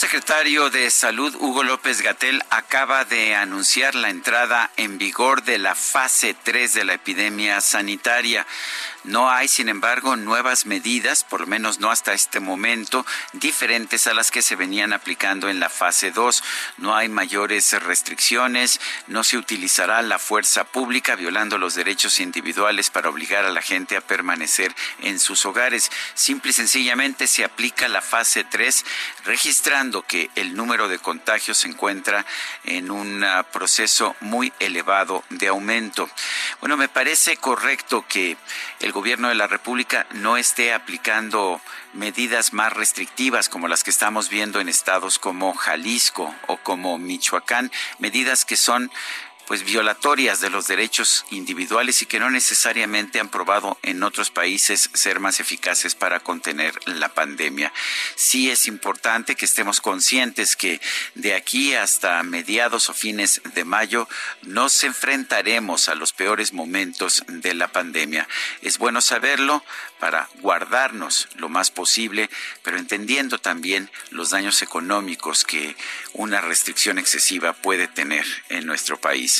Subsecretario de Salud, Hugo López Gatel, acaba de anunciar la entrada en vigor de la fase 3 de la epidemia sanitaria. No hay, sin embargo, nuevas medidas, por lo menos no hasta este momento, diferentes a las que se venían aplicando en la fase 2. No hay mayores restricciones, no se utilizará la fuerza pública violando los derechos individuales para obligar a la gente a permanecer en sus hogares. Simple y sencillamente se aplica la fase 3, registrando que el número de contagios se encuentra en un ah, proceso muy elevado de aumento. Bueno, me parece correcto que el gobierno de la República no esté aplicando medidas más restrictivas como las que estamos viendo en estados como Jalisco o como Michoacán, medidas que son pues violatorias de los derechos individuales y que no necesariamente han probado en otros países ser más eficaces para contener la pandemia. Sí es importante que estemos conscientes que de aquí hasta mediados o fines de mayo nos enfrentaremos a los peores momentos de la pandemia. Es bueno saberlo para guardarnos lo más posible, pero entendiendo también los daños económicos que una restricción excesiva puede tener en nuestro país.